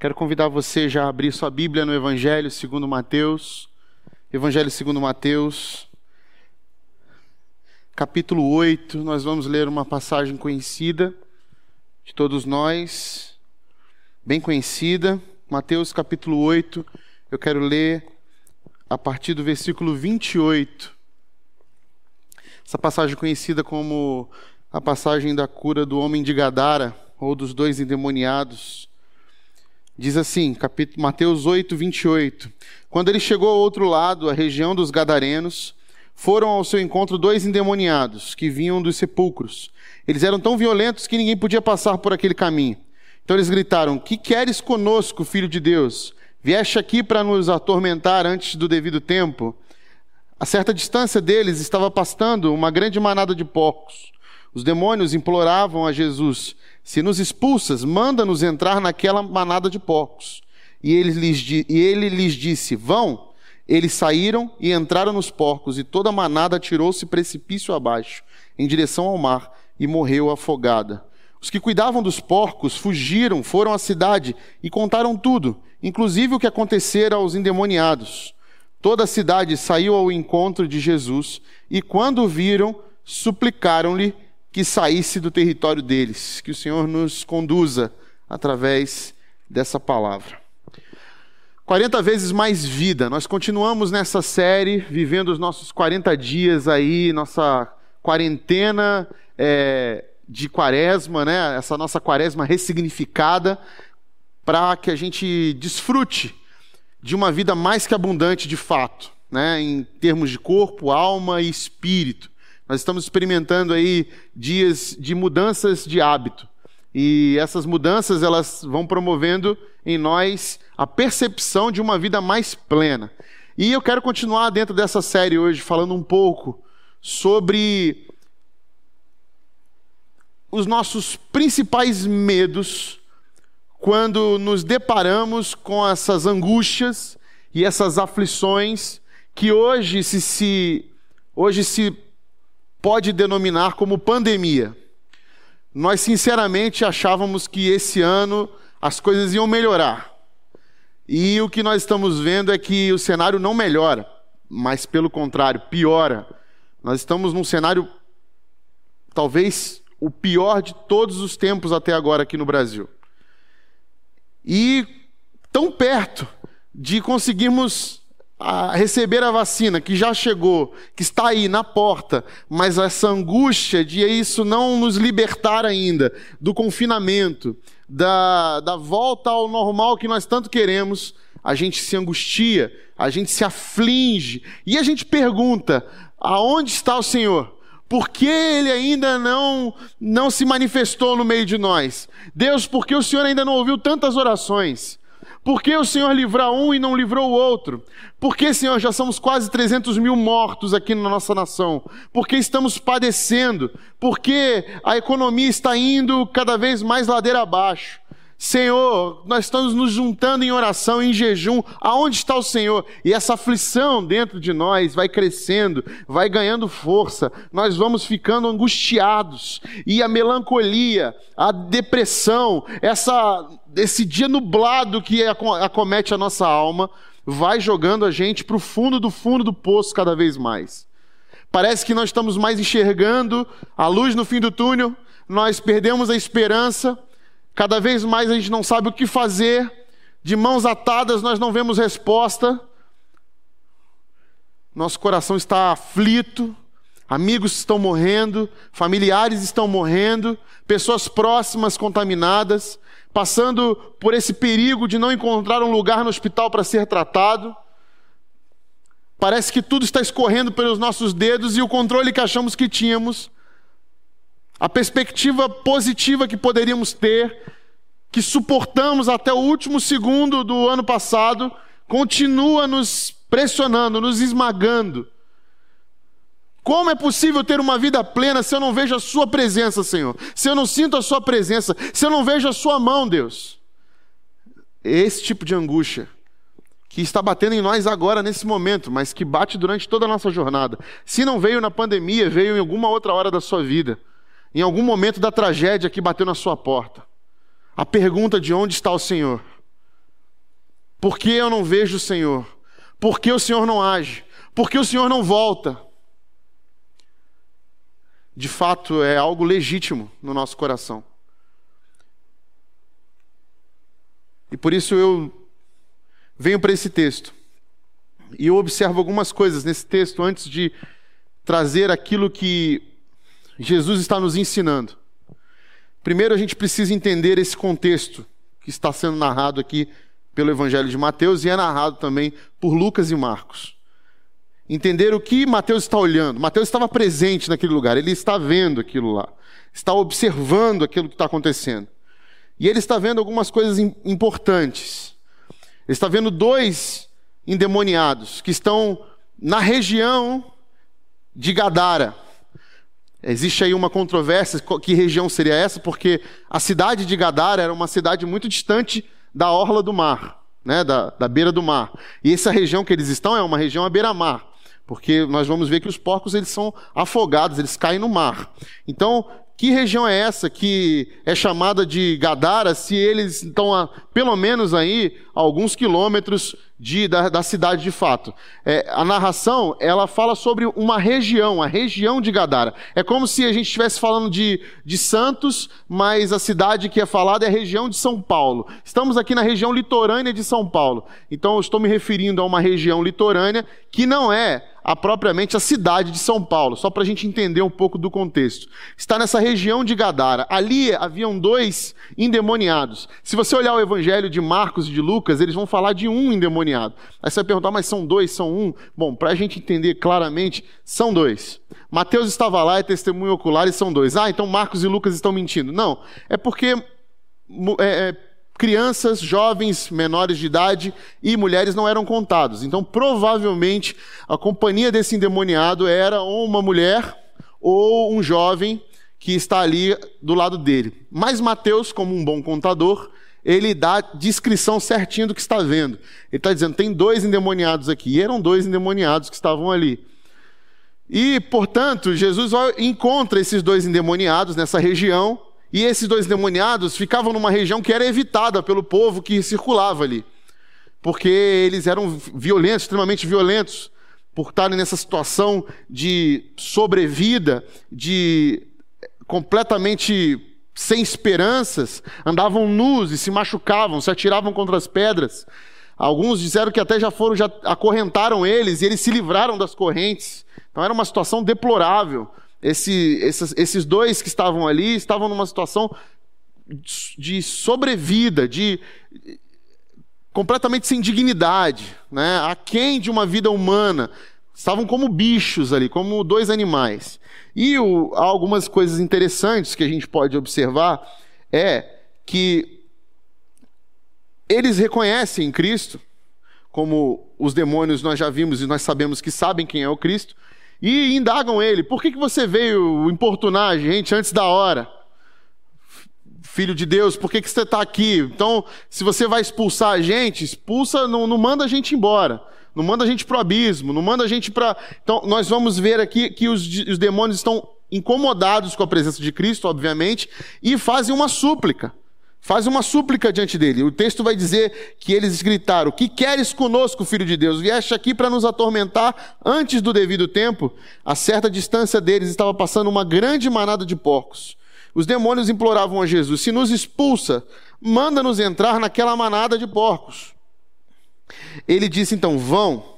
Quero convidar você já a abrir sua Bíblia no Evangelho segundo Mateus. Evangelho segundo Mateus, capítulo 8. Nós vamos ler uma passagem conhecida de todos nós, bem conhecida. Mateus capítulo 8. Eu quero ler a partir do versículo 28. Essa passagem conhecida como a passagem da cura do homem de Gadara, ou dos dois endemoniados. Diz assim, capítulo, Mateus 8, 28. Quando ele chegou ao outro lado, a região dos Gadarenos, foram ao seu encontro dois endemoniados que vinham dos sepulcros. Eles eram tão violentos que ninguém podia passar por aquele caminho. Então eles gritaram: Que queres conosco, filho de Deus? Vieste aqui para nos atormentar antes do devido tempo? A certa distância deles estava pastando uma grande manada de porcos. Os demônios imploravam a Jesus: Se nos expulsas, manda-nos entrar naquela manada de porcos. E ele, lhes, e ele lhes disse: Vão. Eles saíram e entraram nos porcos, e toda a manada atirou-se precipício abaixo, em direção ao mar, e morreu afogada. Os que cuidavam dos porcos fugiram, foram à cidade e contaram tudo, inclusive o que acontecera aos endemoniados. Toda a cidade saiu ao encontro de Jesus, e quando o viram, suplicaram-lhe que saísse do território deles. Que o Senhor nos conduza através dessa palavra. 40 vezes mais vida. Nós continuamos nessa série, vivendo os nossos 40 dias aí, nossa quarentena é, de quaresma, né? essa nossa quaresma ressignificada, para que a gente desfrute de uma vida mais que abundante de fato, né? em termos de corpo, alma e espírito. Nós estamos experimentando aí dias de mudanças de hábito. E essas mudanças elas vão promovendo em nós a percepção de uma vida mais plena. E eu quero continuar dentro dessa série hoje falando um pouco sobre os nossos principais medos quando nos deparamos com essas angústias e essas aflições que hoje se, se hoje se pode denominar como pandemia. Nós sinceramente achávamos que esse ano as coisas iam melhorar. E o que nós estamos vendo é que o cenário não melhora, mas pelo contrário, piora. Nós estamos num cenário talvez o pior de todos os tempos até agora aqui no Brasil. E tão perto de conseguirmos a receber a vacina que já chegou, que está aí na porta, mas essa angústia de isso não nos libertar ainda do confinamento, da, da volta ao normal que nós tanto queremos, a gente se angustia, a gente se aflige e a gente pergunta: aonde está o Senhor? Por que ele ainda não, não se manifestou no meio de nós? Deus, por que o Senhor ainda não ouviu tantas orações? Por que o Senhor livrar um e não livrou o outro? Por que, Senhor, já somos quase 300 mil mortos aqui na nossa nação? Por que estamos padecendo? Por que a economia está indo cada vez mais ladeira abaixo? Senhor, nós estamos nos juntando em oração, em jejum. Aonde está o Senhor? E essa aflição dentro de nós vai crescendo, vai ganhando força. Nós vamos ficando angustiados. E a melancolia, a depressão, essa, esse dia nublado que acomete a nossa alma, vai jogando a gente para o fundo do fundo do poço cada vez mais. Parece que nós estamos mais enxergando a luz no fim do túnel, nós perdemos a esperança Cada vez mais a gente não sabe o que fazer, de mãos atadas nós não vemos resposta. Nosso coração está aflito, amigos estão morrendo, familiares estão morrendo, pessoas próximas contaminadas, passando por esse perigo de não encontrar um lugar no hospital para ser tratado. Parece que tudo está escorrendo pelos nossos dedos e o controle que achamos que tínhamos a perspectiva positiva que poderíamos ter, que suportamos até o último segundo do ano passado, continua nos pressionando, nos esmagando. Como é possível ter uma vida plena se eu não vejo a Sua presença, Senhor? Se eu não sinto a Sua presença, se eu não vejo a Sua mão, Deus? Esse tipo de angústia que está batendo em nós agora, nesse momento, mas que bate durante toda a nossa jornada. Se não veio na pandemia, veio em alguma outra hora da sua vida em algum momento da tragédia que bateu na sua porta. A pergunta de onde está o Senhor? Por que eu não vejo o Senhor? Por que o Senhor não age? Por que o Senhor não volta? De fato, é algo legítimo no nosso coração. E por isso eu venho para esse texto. E eu observo algumas coisas nesse texto antes de trazer aquilo que Jesus está nos ensinando. Primeiro, a gente precisa entender esse contexto que está sendo narrado aqui pelo Evangelho de Mateus e é narrado também por Lucas e Marcos. Entender o que Mateus está olhando. Mateus estava presente naquele lugar, ele está vendo aquilo lá, está observando aquilo que está acontecendo. E ele está vendo algumas coisas importantes. Ele está vendo dois endemoniados que estão na região de Gadara. Existe aí uma controvérsia, que região seria essa? Porque a cidade de Gadara era uma cidade muito distante da orla do mar, né, da, da beira do mar. E essa região que eles estão é uma região à beira-mar, porque nós vamos ver que os porcos eles são afogados, eles caem no mar. Então, que região é essa que é chamada de Gadara, se eles estão a, pelo menos aí alguns quilômetros de, da, da, cidade de fato? É, a narração ela fala sobre uma região, a região de Gadara. É como se a gente estivesse falando de, de Santos, mas a cidade que é falada é a região de São Paulo. Estamos aqui na região litorânea de São Paulo. Então eu estou me referindo a uma região litorânea que não é a propriamente a cidade de São Paulo, só para a gente entender um pouco do contexto. Está nessa região de Gadara. Ali haviam dois endemoniados. Se você olhar o evangelho de Marcos e de Lucas, eles vão falar de um endemoniado. Aí você vai perguntar, mas são dois, são um? Bom, para a gente entender claramente, são dois. Mateus estava lá, é testemunho ocular e são dois. Ah, então Marcos e Lucas estão mentindo. Não, é porque é, é, crianças, jovens, menores de idade e mulheres não eram contados. Então, provavelmente, a companhia desse endemoniado era uma mulher ou um jovem que está ali do lado dele. Mas Mateus, como um bom contador, ele dá descrição certinho do que está vendo. Ele está dizendo: tem dois endemoniados aqui. E eram dois endemoniados que estavam ali. E, portanto, Jesus encontra esses dois endemoniados nessa região e esses dois demoniados ficavam numa região que era evitada pelo povo que circulava ali. Porque eles eram violentos, extremamente violentos, por estarem nessa situação de sobrevida, de completamente sem esperanças, andavam nus e se machucavam, se atiravam contra as pedras. Alguns disseram que até já foram, já acorrentaram eles e eles se livraram das correntes. Então era uma situação deplorável. Esse, esses, esses dois que estavam ali estavam numa situação de sobrevida, de completamente sem dignidade, né? aquém de uma vida humana. Estavam como bichos ali, como dois animais. E o, algumas coisas interessantes que a gente pode observar é que eles reconhecem em Cristo, como os demônios nós já vimos e nós sabemos que sabem quem é o Cristo, e indagam ele: por que, que você veio importunar a gente antes da hora? Filho de Deus, por que, que você está aqui? Então, se você vai expulsar a gente, expulsa, não, não manda a gente embora. Não manda a gente para o abismo, não manda a gente para. Então, nós vamos ver aqui que os, os demônios estão incomodados com a presença de Cristo, obviamente, e fazem uma súplica faz uma súplica diante dele. O texto vai dizer que eles gritaram: Que queres conosco, filho de Deus? Vieste aqui para nos atormentar antes do devido tempo? A certa distância deles estava passando uma grande manada de porcos. Os demônios imploravam a Jesus: Se nos expulsa, manda-nos entrar naquela manada de porcos. Ele disse então: Vão.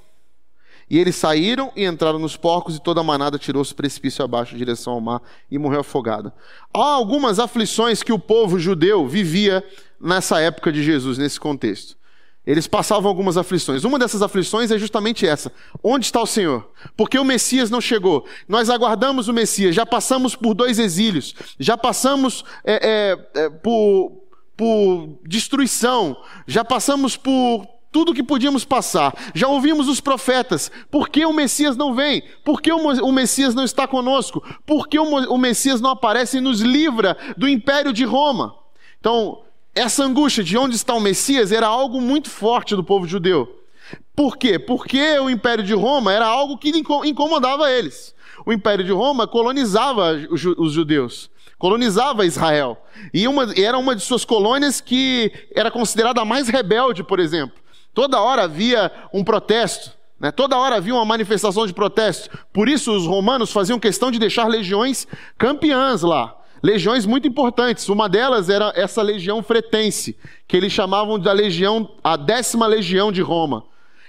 E eles saíram e entraram nos porcos, e toda a manada tirou-se precipício abaixo, em direção ao mar, e morreu afogada. Há algumas aflições que o povo judeu vivia nessa época de Jesus, nesse contexto. Eles passavam algumas aflições. Uma dessas aflições é justamente essa: onde está o Senhor? Porque o Messias não chegou. Nós aguardamos o Messias, já passamos por dois exílios, já passamos é, é, é, por, por destruição, já passamos por tudo que podíamos passar. Já ouvimos os profetas. Por que o Messias não vem? Por que o Messias não está conosco? Por que o Messias não aparece e nos livra do império de Roma? Então, essa angústia de onde está o Messias era algo muito forte do povo judeu. Por quê? Porque o império de Roma era algo que incomodava eles. O império de Roma colonizava os judeus colonizava Israel. E uma, era uma de suas colônias que era considerada a mais rebelde, por exemplo. Toda hora havia um protesto. Né? Toda hora havia uma manifestação de protesto. Por isso, os romanos faziam questão de deixar legiões campeãs lá. Legiões muito importantes. Uma delas era essa legião fretense, que eles chamavam da legião, a décima legião de Roma.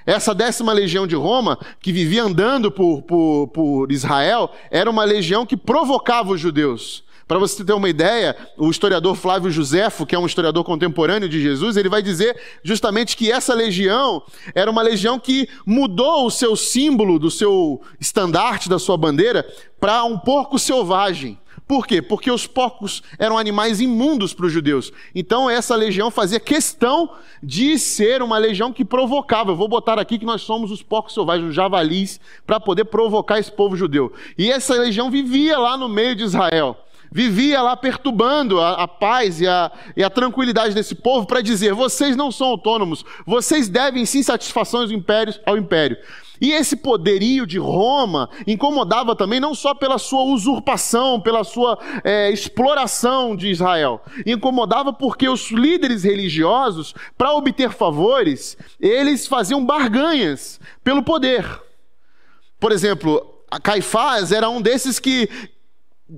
Essa décima legião de Roma, que vivia andando por, por, por Israel, era uma legião que provocava os judeus. Para você ter uma ideia, o historiador Flávio Josefo, que é um historiador contemporâneo de Jesus, ele vai dizer justamente que essa legião era uma legião que mudou o seu símbolo, do seu estandarte, da sua bandeira, para um porco selvagem. Por quê? Porque os porcos eram animais imundos para os judeus. Então essa legião fazia questão de ser uma legião que provocava. Eu vou botar aqui que nós somos os porcos selvagens, os javalis, para poder provocar esse povo judeu. E essa legião vivia lá no meio de Israel vivia lá perturbando a, a paz e a, e a, tranquilidade desse povo para dizer: vocês não são autônomos, vocês devem sim satisfações ao império, ao império. E esse poderio de Roma incomodava também não só pela sua usurpação, pela sua é, exploração de Israel, incomodava porque os líderes religiosos, para obter favores, eles faziam barganhas pelo poder. Por exemplo, Caifás era um desses que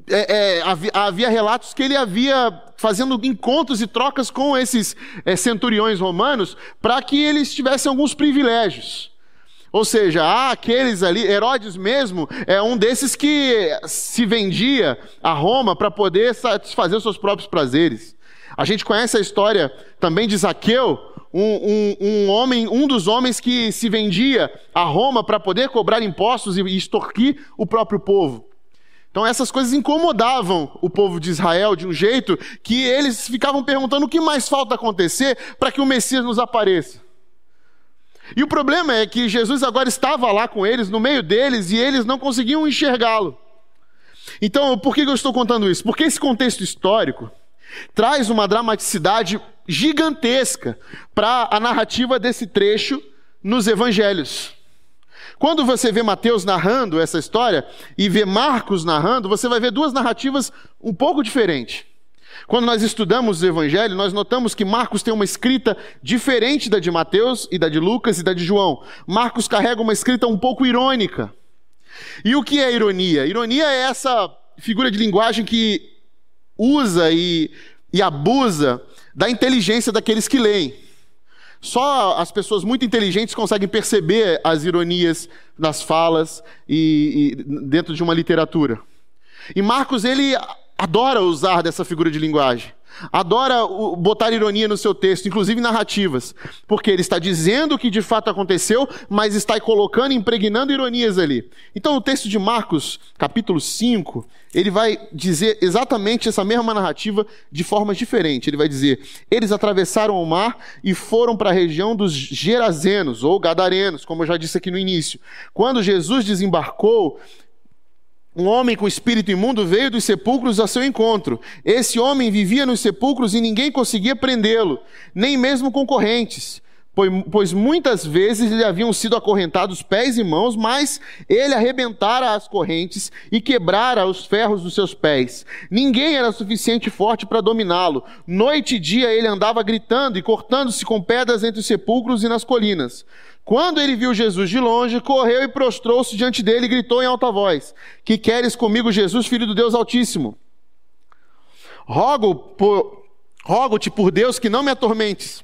é, é, havia, havia, relatos que ele havia fazendo encontros e trocas com esses é, centuriões romanos para que eles tivessem alguns privilégios. Ou seja, há aqueles ali, Herodes mesmo é um desses que se vendia a Roma para poder satisfazer os seus próprios prazeres. A gente conhece a história também de Zaqueu, um, um, um homem, um dos homens que se vendia a Roma para poder cobrar impostos e extorquir o próprio povo. Então essas coisas incomodavam o povo de Israel de um jeito que eles ficavam perguntando o que mais falta acontecer para que o Messias nos apareça. E o problema é que Jesus agora estava lá com eles, no meio deles, e eles não conseguiam enxergá-lo. Então, por que eu estou contando isso? Porque esse contexto histórico traz uma dramaticidade gigantesca para a narrativa desse trecho nos evangelhos. Quando você vê Mateus narrando essa história e vê Marcos narrando, você vai ver duas narrativas um pouco diferentes. Quando nós estudamos o Evangelho, nós notamos que Marcos tem uma escrita diferente da de Mateus e da de Lucas e da de João. Marcos carrega uma escrita um pouco irônica. E o que é ironia? Ironia é essa figura de linguagem que usa e, e abusa da inteligência daqueles que leem. Só as pessoas muito inteligentes conseguem perceber as ironias nas falas e, e dentro de uma literatura. E Marcos ele adora usar dessa figura de linguagem. Adora botar ironia no seu texto, inclusive narrativas, porque ele está dizendo o que de fato aconteceu, mas está colocando, impregnando ironias ali. Então, o texto de Marcos, capítulo 5, ele vai dizer exatamente essa mesma narrativa de forma diferente. Ele vai dizer: Eles atravessaram o mar e foram para a região dos Gerazenos, ou Gadarenos, como eu já disse aqui no início. Quando Jesus desembarcou, um homem com espírito imundo veio dos sepulcros a seu encontro. Esse homem vivia nos sepulcros e ninguém conseguia prendê-lo, nem mesmo concorrentes, pois muitas vezes lhe haviam sido acorrentados pés e mãos, mas ele arrebentara as correntes e quebrara os ferros dos seus pés. Ninguém era suficiente forte para dominá-lo. Noite e dia ele andava gritando e cortando-se com pedras entre os sepulcros e nas colinas. Quando ele viu Jesus de longe, correu e prostrou-se diante dele e gritou em alta voz: Que queres comigo, Jesus, filho do Deus Altíssimo? Rogo por, rogo-te por Deus que não me atormentes.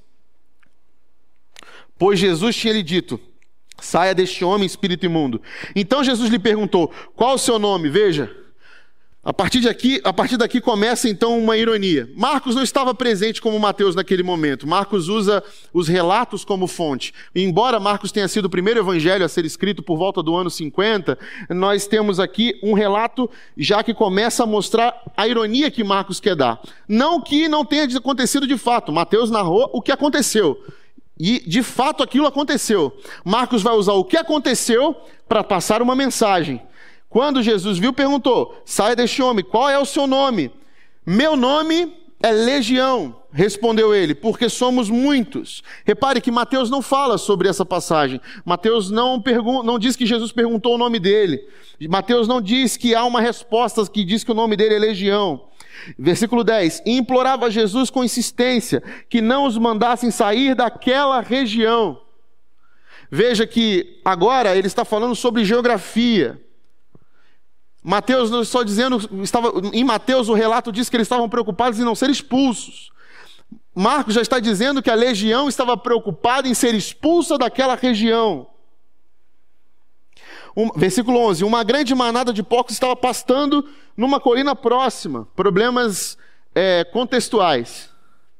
Pois Jesus tinha lhe dito: Saia deste homem, espírito imundo. Então Jesus lhe perguntou: Qual o seu nome? Veja. A partir, daqui, a partir daqui começa então uma ironia. Marcos não estava presente como Mateus naquele momento. Marcos usa os relatos como fonte. Embora Marcos tenha sido o primeiro evangelho a ser escrito por volta do ano 50, nós temos aqui um relato já que começa a mostrar a ironia que Marcos quer dar. Não que não tenha acontecido de fato. Mateus narrou o que aconteceu. E de fato aquilo aconteceu. Marcos vai usar o que aconteceu para passar uma mensagem. Quando Jesus viu, perguntou: Sai deste homem, qual é o seu nome? Meu nome é Legião, respondeu ele, porque somos muitos. Repare que Mateus não fala sobre essa passagem. Mateus não, não diz que Jesus perguntou o nome dele. Mateus não diz que há uma resposta que diz que o nome dele é Legião. Versículo 10: E implorava a Jesus com insistência que não os mandassem sair daquela região. Veja que agora ele está falando sobre geografia. Mateus não estou dizendo, estava, em Mateus o relato diz que eles estavam preocupados em não ser expulsos. Marcos já está dizendo que a legião estava preocupada em ser expulsa daquela região. Um, versículo 11: Uma grande manada de porcos estava pastando numa colina próxima. Problemas é, contextuais,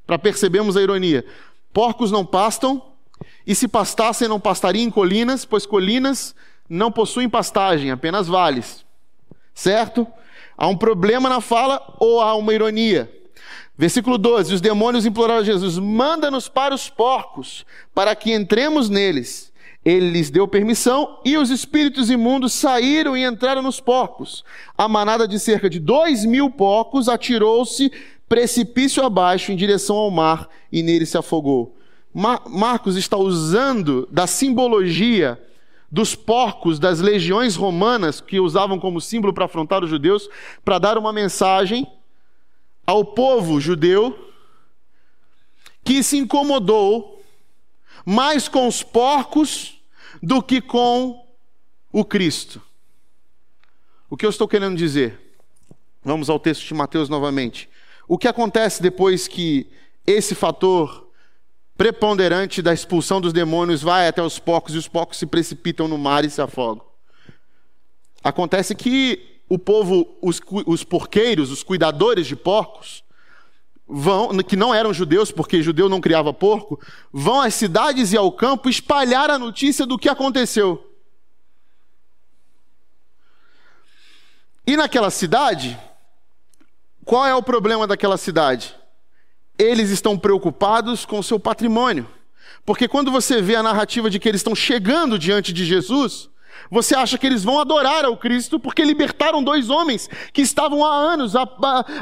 para percebermos a ironia. Porcos não pastam, e se pastassem, não pastariam em colinas, pois colinas não possuem pastagem, apenas vales. Certo? Há um problema na fala ou há uma ironia? Versículo 12: Os demônios imploraram a Jesus: Manda-nos para os porcos, para que entremos neles. Ele lhes deu permissão e os espíritos imundos saíram e entraram nos porcos. A manada de cerca de dois mil porcos atirou-se precipício abaixo em direção ao mar e nele se afogou. Mar Marcos está usando da simbologia dos porcos das legiões romanas que usavam como símbolo para afrontar os judeus, para dar uma mensagem ao povo judeu que se incomodou mais com os porcos do que com o Cristo. O que eu estou querendo dizer? Vamos ao texto de Mateus novamente. O que acontece depois que esse fator preponderante da expulsão dos demônios vai até os porcos e os porcos se precipitam no mar e se afogam? Acontece que o povo, os, os porqueiros, os cuidadores de porcos, vão, que não eram judeus, porque judeu não criava porco, vão às cidades e ao campo espalhar a notícia do que aconteceu. E naquela cidade, qual é o problema daquela cidade? Eles estão preocupados com o seu patrimônio. Porque quando você vê a narrativa de que eles estão chegando diante de Jesus, você acha que eles vão adorar ao Cristo porque libertaram dois homens que estavam há anos, há,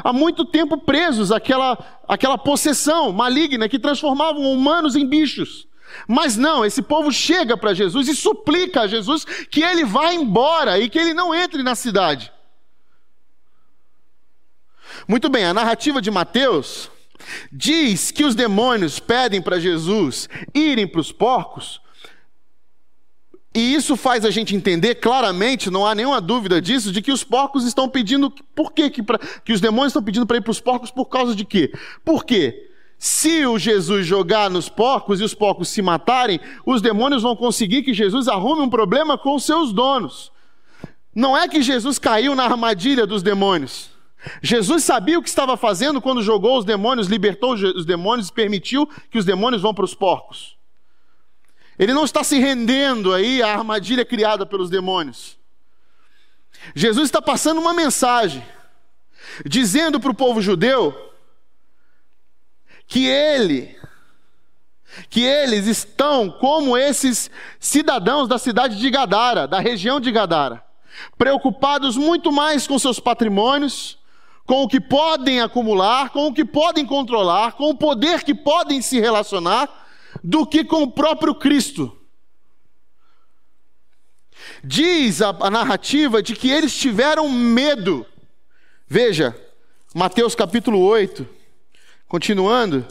há muito tempo presos àquela, àquela possessão maligna que transformavam humanos em bichos. Mas não, esse povo chega para Jesus e suplica a Jesus que ele vá embora e que ele não entre na cidade. Muito bem, a narrativa de Mateus diz que os demônios pedem para Jesus irem para os porcos e isso faz a gente entender claramente, não há nenhuma dúvida disso, de que os porcos estão pedindo. Por quê? Que, pra, que os demônios estão pedindo para ir para os porcos por causa de quê? Por quê? Se o Jesus jogar nos porcos e os porcos se matarem, os demônios vão conseguir que Jesus arrume um problema com os seus donos. Não é que Jesus caiu na armadilha dos demônios. Jesus sabia o que estava fazendo quando jogou os demônios, libertou os demônios e permitiu que os demônios vão para os porcos. Ele não está se rendendo aí à armadilha criada pelos demônios. Jesus está passando uma mensagem, dizendo para o povo judeu que ele, que eles estão como esses cidadãos da cidade de Gadara, da região de Gadara, preocupados muito mais com seus patrimônios, com o que podem acumular, com o que podem controlar, com o poder que podem se relacionar, do que com o próprio Cristo. Diz a, a narrativa de que eles tiveram medo. Veja, Mateus capítulo 8, continuando.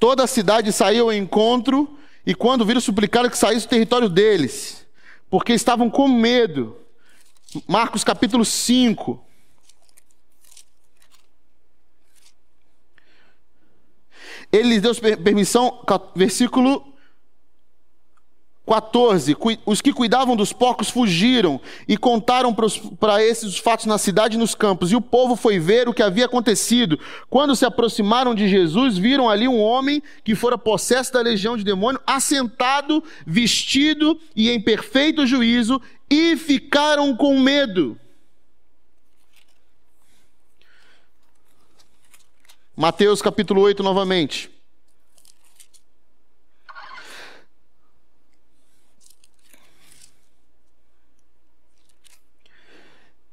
Toda a cidade saiu ao encontro, e quando viram, suplicaram que saísse do território deles, porque estavam com medo. Marcos capítulo 5. Ele lhes deu permissão, versículo 14. Os que cuidavam dos porcos fugiram e contaram para esses os fatos na cidade e nos campos. E o povo foi ver o que havia acontecido. Quando se aproximaram de Jesus, viram ali um homem que fora possesso da legião de demônio, assentado, vestido e em perfeito juízo, e ficaram com medo. Mateus capítulo 8 novamente.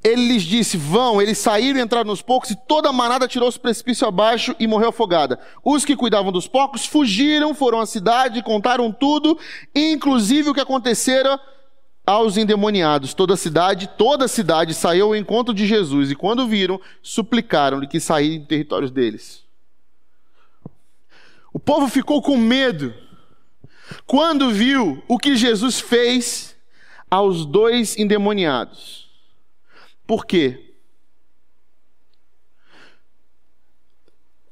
Ele lhes disse: Vão. Eles saíram e entraram nos porcos, e toda a manada tirou-se precipício abaixo e morreu afogada. Os que cuidavam dos porcos fugiram, foram à cidade, contaram tudo, inclusive o que acontecera aos endemoniados. Toda a cidade, toda a cidade saiu ao encontro de Jesus, e quando viram, suplicaram-lhe que saíssem territórios deles. O povo ficou com medo quando viu o que Jesus fez aos dois endemoniados. Por quê?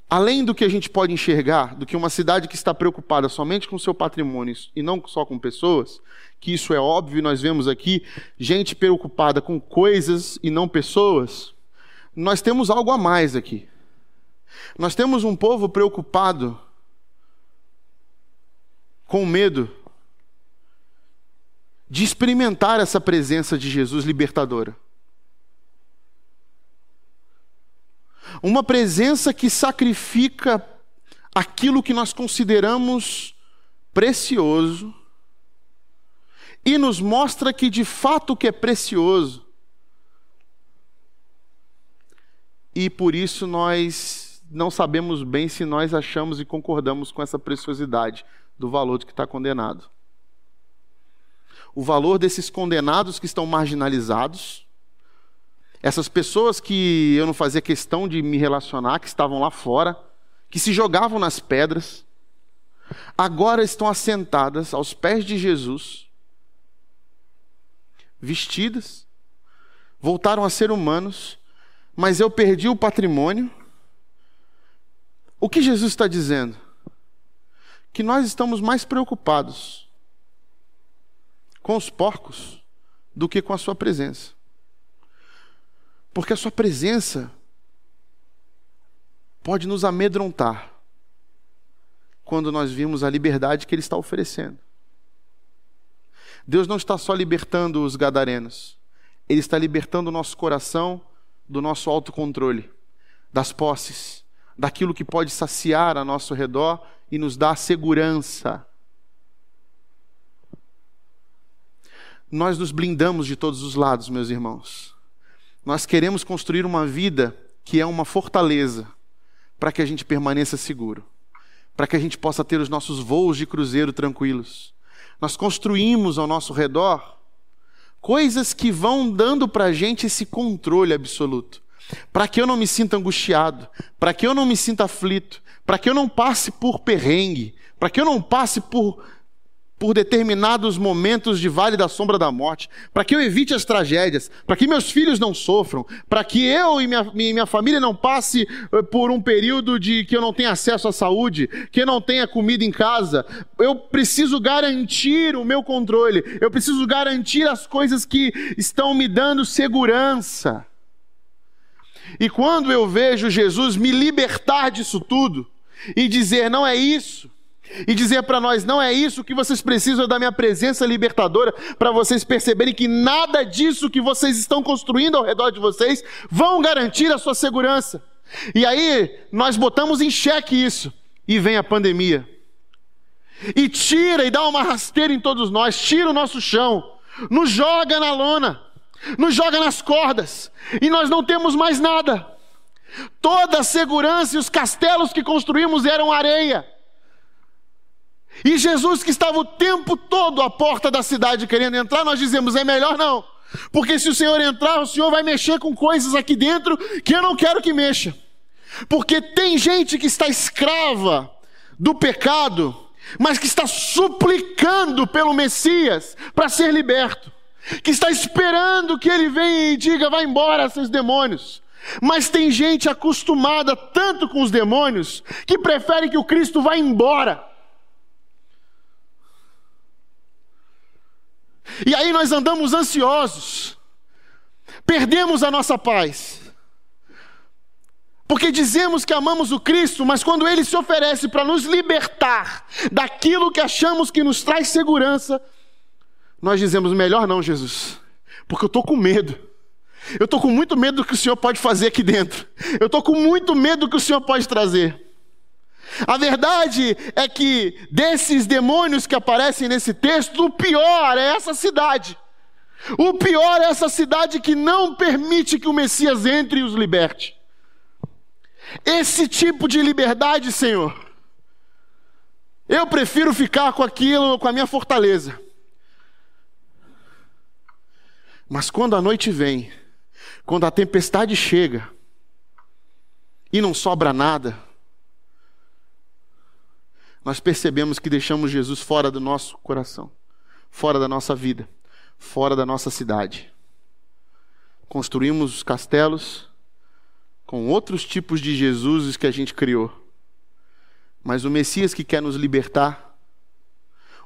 Além do que a gente pode enxergar, do que uma cidade que está preocupada somente com seu patrimônio e não só com pessoas, que isso é óbvio, nós vemos aqui gente preocupada com coisas e não pessoas, nós temos algo a mais aqui. Nós temos um povo preocupado com medo de experimentar essa presença de Jesus libertadora. Uma presença que sacrifica aquilo que nós consideramos precioso e nos mostra que de fato o que é precioso. E por isso nós não sabemos bem se nós achamos e concordamos com essa preciosidade do valor de que está condenado. O valor desses condenados que estão marginalizados, essas pessoas que eu não fazia questão de me relacionar, que estavam lá fora, que se jogavam nas pedras, agora estão assentadas aos pés de Jesus, vestidas, voltaram a ser humanos, mas eu perdi o patrimônio. O que Jesus está dizendo? que nós estamos mais preocupados com os porcos do que com a Sua presença. Porque a Sua presença pode nos amedrontar quando nós vimos a liberdade que Ele está oferecendo. Deus não está só libertando os gadarenos, Ele está libertando o nosso coração do nosso autocontrole, das posses, daquilo que pode saciar a nosso redor e nos dá segurança. Nós nos blindamos de todos os lados, meus irmãos. Nós queremos construir uma vida que é uma fortaleza para que a gente permaneça seguro, para que a gente possa ter os nossos voos de cruzeiro tranquilos. Nós construímos ao nosso redor coisas que vão dando para a gente esse controle absoluto para que eu não me sinta angustiado, para que eu não me sinta aflito, para que eu não passe por perrengue, para que eu não passe por, por determinados momentos de vale da sombra da morte, para que eu evite as tragédias, para que meus filhos não sofram, para que eu e minha, minha família não passe eh, por um período de que eu não tenha acesso à saúde, que eu não tenha comida em casa. Eu preciso garantir o meu controle, eu preciso garantir as coisas que estão me dando segurança. E quando eu vejo Jesus me libertar disso tudo e dizer não é isso, e dizer para nós não é isso que vocês precisam da minha presença libertadora para vocês perceberem que nada disso que vocês estão construindo ao redor de vocês vão garantir a sua segurança. E aí nós botamos em xeque isso e vem a pandemia. E tira e dá uma rasteira em todos nós, tira o nosso chão, nos joga na lona nos joga nas cordas e nós não temos mais nada. Toda a segurança e os castelos que construímos eram areia. E Jesus, que estava o tempo todo à porta da cidade querendo entrar, nós dizemos: é melhor não, porque se o Senhor entrar, o Senhor vai mexer com coisas aqui dentro que eu não quero que mexa. Porque tem gente que está escrava do pecado, mas que está suplicando pelo Messias para ser liberto que está esperando que ele venha e diga: vai embora, seus demônios. Mas tem gente acostumada tanto com os demônios que prefere que o Cristo vá embora. E aí nós andamos ansiosos, perdemos a nossa paz. Porque dizemos que amamos o Cristo, mas quando ele se oferece para nos libertar daquilo que achamos que nos traz segurança, nós dizemos: melhor não, Jesus, porque eu estou com medo. Eu estou com muito medo do que o Senhor pode fazer aqui dentro. Eu estou com muito medo do que o Senhor pode trazer. A verdade é que desses demônios que aparecem nesse texto, o pior é essa cidade. O pior é essa cidade que não permite que o Messias entre e os liberte. Esse tipo de liberdade, Senhor, eu prefiro ficar com aquilo, com a minha fortaleza. Mas quando a noite vem, quando a tempestade chega e não sobra nada, nós percebemos que deixamos Jesus fora do nosso coração, fora da nossa vida, fora da nossa cidade. Construímos os castelos com outros tipos de Jesuses que a gente criou. Mas o Messias que quer nos libertar,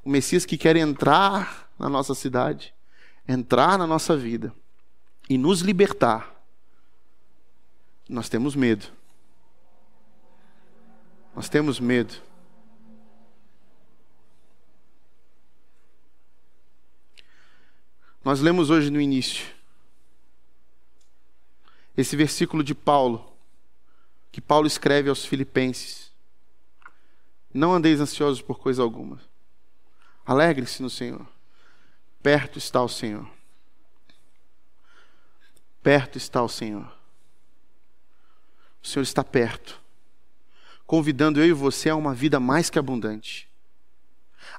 o Messias que quer entrar na nossa cidade, entrar na nossa vida e nos libertar, nós temos medo. Nós temos medo. Nós lemos hoje no início esse versículo de Paulo, que Paulo escreve aos Filipenses. Não andeis ansiosos por coisa alguma. Alegre-se no Senhor. Perto está o Senhor. Perto está o Senhor. O Senhor está perto, convidando eu e você a uma vida mais que abundante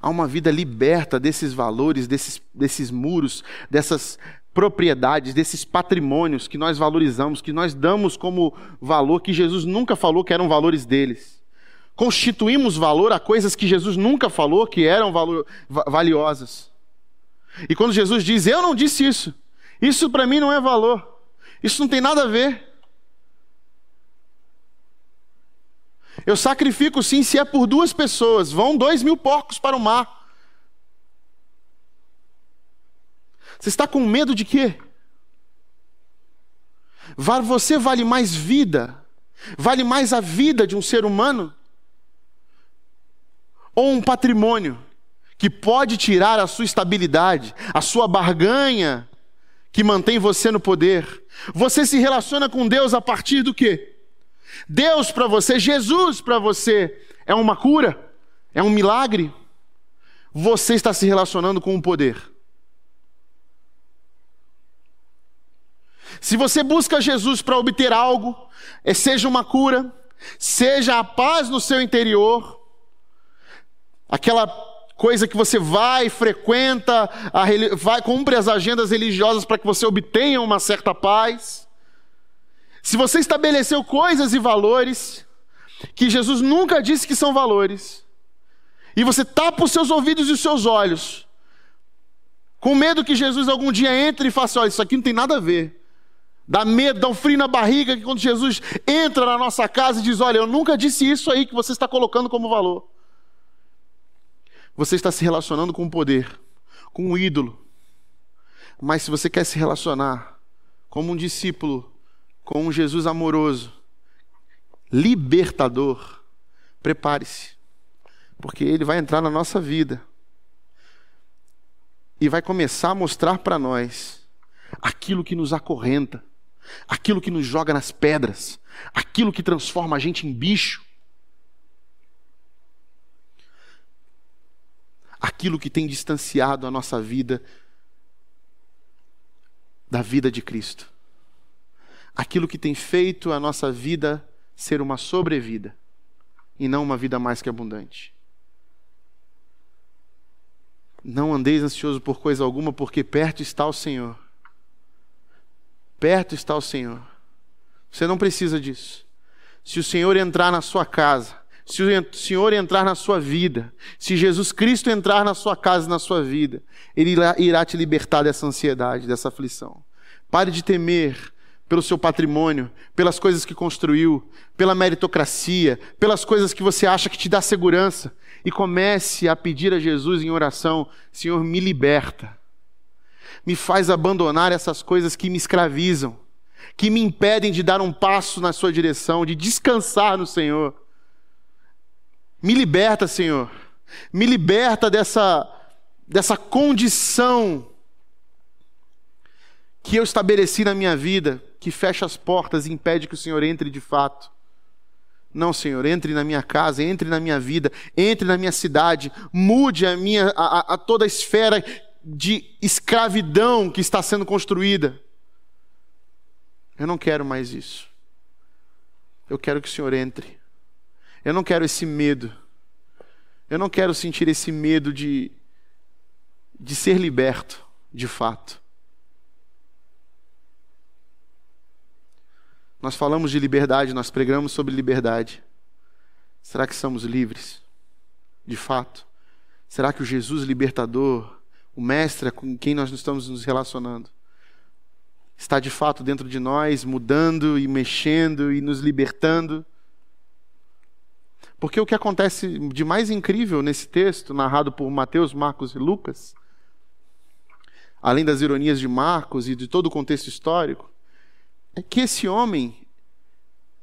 a uma vida liberta desses valores, desses, desses muros, dessas propriedades, desses patrimônios que nós valorizamos, que nós damos como valor, que Jesus nunca falou que eram valores deles. Constituímos valor a coisas que Jesus nunca falou que eram valor, valiosas. E quando Jesus diz, Eu não disse isso, isso para mim não é valor, isso não tem nada a ver. Eu sacrifico sim se é por duas pessoas. Vão dois mil porcos para o mar. Você está com medo de quê? Você vale mais vida? Vale mais a vida de um ser humano? Ou um patrimônio que pode tirar a sua estabilidade, a sua barganha que mantém você no poder? Você se relaciona com Deus a partir do quê? Deus para você, Jesus para você é uma cura? É um milagre? Você está se relacionando com o poder. Se você busca Jesus para obter algo, é, seja uma cura, seja a paz no seu interior, aquela coisa que você vai, frequenta, a, vai, cumpre as agendas religiosas para que você obtenha uma certa paz. Se você estabeleceu coisas e valores que Jesus nunca disse que são valores, e você tapa os seus ouvidos e os seus olhos, com medo que Jesus algum dia entre e faça: olha, isso aqui não tem nada a ver. Dá medo, dá um frio na barriga que quando Jesus entra na nossa casa e diz: Olha, eu nunca disse isso aí que você está colocando como valor. Você está se relacionando com o poder, com o ídolo. Mas se você quer se relacionar como um discípulo com um Jesus amoroso, libertador, prepare-se, porque ele vai entrar na nossa vida e vai começar a mostrar para nós aquilo que nos acorrenta, aquilo que nos joga nas pedras, aquilo que transforma a gente em bicho. Aquilo que tem distanciado a nossa vida da vida de Cristo aquilo que tem feito a nossa vida ser uma sobrevida e não uma vida mais que abundante. Não andeis ansioso por coisa alguma, porque perto está o Senhor. Perto está o Senhor. Você não precisa disso. Se o Senhor entrar na sua casa, se o Senhor entrar na sua vida, se Jesus Cristo entrar na sua casa e na sua vida, Ele irá te libertar dessa ansiedade, dessa aflição. Pare de temer, pelo seu patrimônio, pelas coisas que construiu, pela meritocracia, pelas coisas que você acha que te dá segurança, e comece a pedir a Jesus em oração: Senhor, me liberta. Me faz abandonar essas coisas que me escravizam, que me impedem de dar um passo na sua direção, de descansar no Senhor. Me liberta, Senhor. Me liberta dessa dessa condição que eu estabeleci na minha vida que fecha as portas e impede que o Senhor entre de fato. Não, Senhor, entre na minha casa, entre na minha vida, entre na minha cidade, mude a minha a, a toda a esfera de escravidão que está sendo construída. Eu não quero mais isso. Eu quero que o Senhor entre. Eu não quero esse medo. Eu não quero sentir esse medo de, de ser liberto, de fato. Nós falamos de liberdade, nós pregamos sobre liberdade. Será que somos livres? de fato? Será que o Jesus libertador, o mestre com quem nós estamos nos relacionando, está de fato dentro de nós, mudando e mexendo e nos libertando? Porque o que acontece de mais incrível nesse texto, narrado por Mateus, Marcos e Lucas, além das ironias de Marcos e de todo o contexto histórico, é que esse homem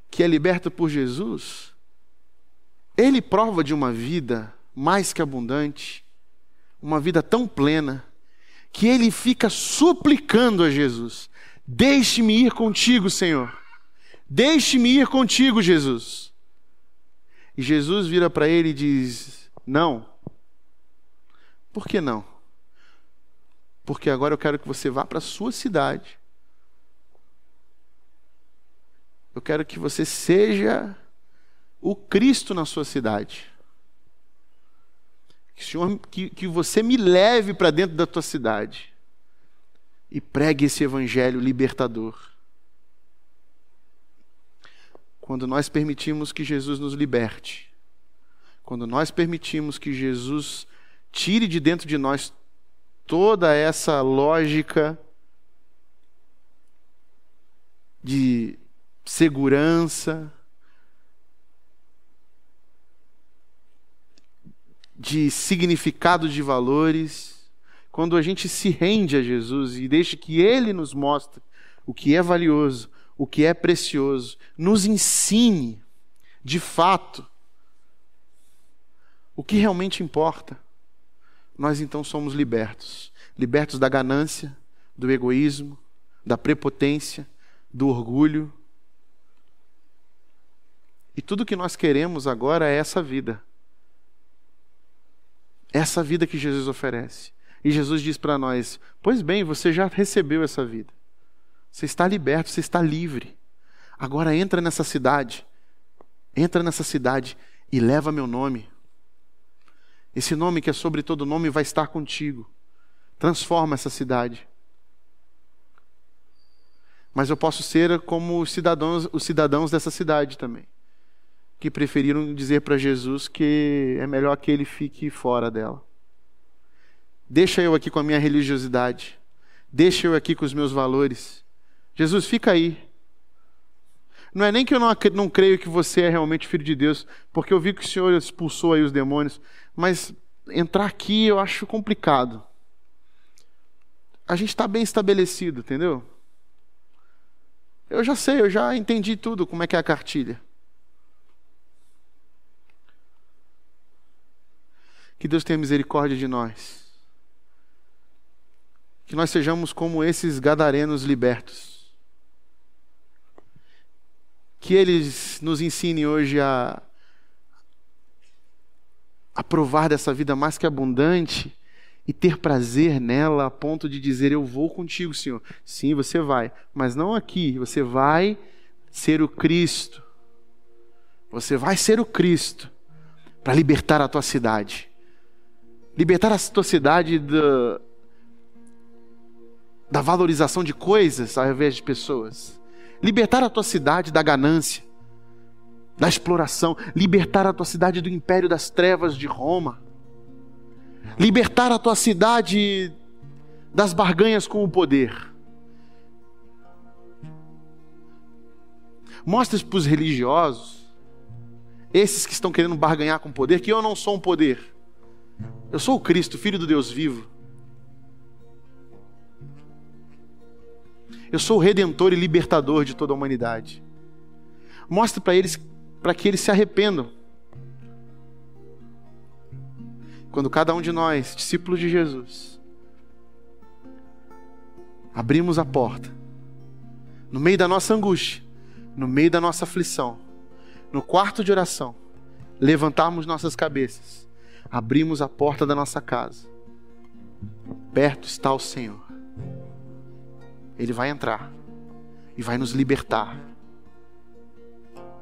que é liberto por Jesus, ele prova de uma vida mais que abundante, uma vida tão plena, que ele fica suplicando a Jesus: Deixe-me ir contigo, Senhor. Deixe-me ir contigo, Jesus. E Jesus vira para ele e diz: Não. Por que não? Porque agora eu quero que você vá para a sua cidade. Eu quero que você seja o Cristo na sua cidade. Que, Senhor, que, que você me leve para dentro da tua cidade e pregue esse evangelho libertador. Quando nós permitimos que Jesus nos liberte, quando nós permitimos que Jesus tire de dentro de nós toda essa lógica de segurança, de significado de valores, quando a gente se rende a Jesus e deixa que Ele nos mostre o que é valioso, o que é precioso, nos ensine, de fato, o que realmente importa, nós então somos libertos libertos da ganância, do egoísmo, da prepotência, do orgulho. E tudo que nós queremos agora é essa vida essa vida que Jesus oferece. E Jesus diz para nós: Pois bem, você já recebeu essa vida. Você está liberto, você está livre. Agora entra nessa cidade. Entra nessa cidade e leva meu nome. Esse nome que é sobre todo nome vai estar contigo. Transforma essa cidade. Mas eu posso ser como os cidadãos, os cidadãos dessa cidade também que preferiram dizer para Jesus que é melhor que ele fique fora dela. Deixa eu aqui com a minha religiosidade. Deixa eu aqui com os meus valores. Jesus, fica aí. Não é nem que eu não, não creio que você é realmente filho de Deus, porque eu vi que o Senhor expulsou aí os demônios, mas entrar aqui eu acho complicado. A gente está bem estabelecido, entendeu? Eu já sei, eu já entendi tudo como é que é a cartilha. Que Deus tenha misericórdia de nós. Que nós sejamos como esses gadarenos libertos. Que eles nos ensinem hoje a, a provar dessa vida mais que abundante e ter prazer nela a ponto de dizer: Eu vou contigo, Senhor. Sim, você vai, mas não aqui. Você vai ser o Cristo. Você vai ser o Cristo para libertar a tua cidade. Libertar a tua cidade da, da valorização de coisas ao invés de pessoas. Libertar a tua cidade da ganância, da exploração. Libertar a tua cidade do império das trevas de Roma. Libertar a tua cidade das barganhas com o poder. Mostra para os religiosos, esses que estão querendo barganhar com o poder, que eu não sou um poder. Eu sou o Cristo, filho do Deus vivo. Eu sou o redentor e libertador de toda a humanidade. Mostre para eles, para que eles se arrependam. Quando cada um de nós, discípulos de Jesus, abrimos a porta, no meio da nossa angústia, no meio da nossa aflição, no quarto de oração, levantarmos nossas cabeças abrimos a porta da nossa casa. Perto está o Senhor. Ele vai entrar e vai nos libertar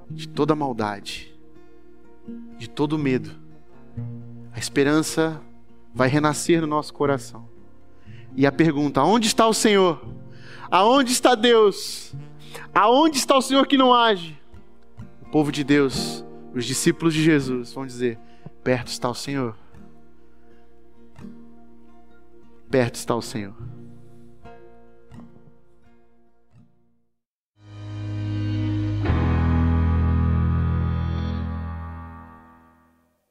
de toda maldade, de todo medo. A esperança vai renascer no nosso coração. E a pergunta: onde está o Senhor? Aonde está Deus? Aonde está o Senhor que não age? O povo de Deus, os discípulos de Jesus, vão dizer: Perto está o Senhor. Perto está o Senhor.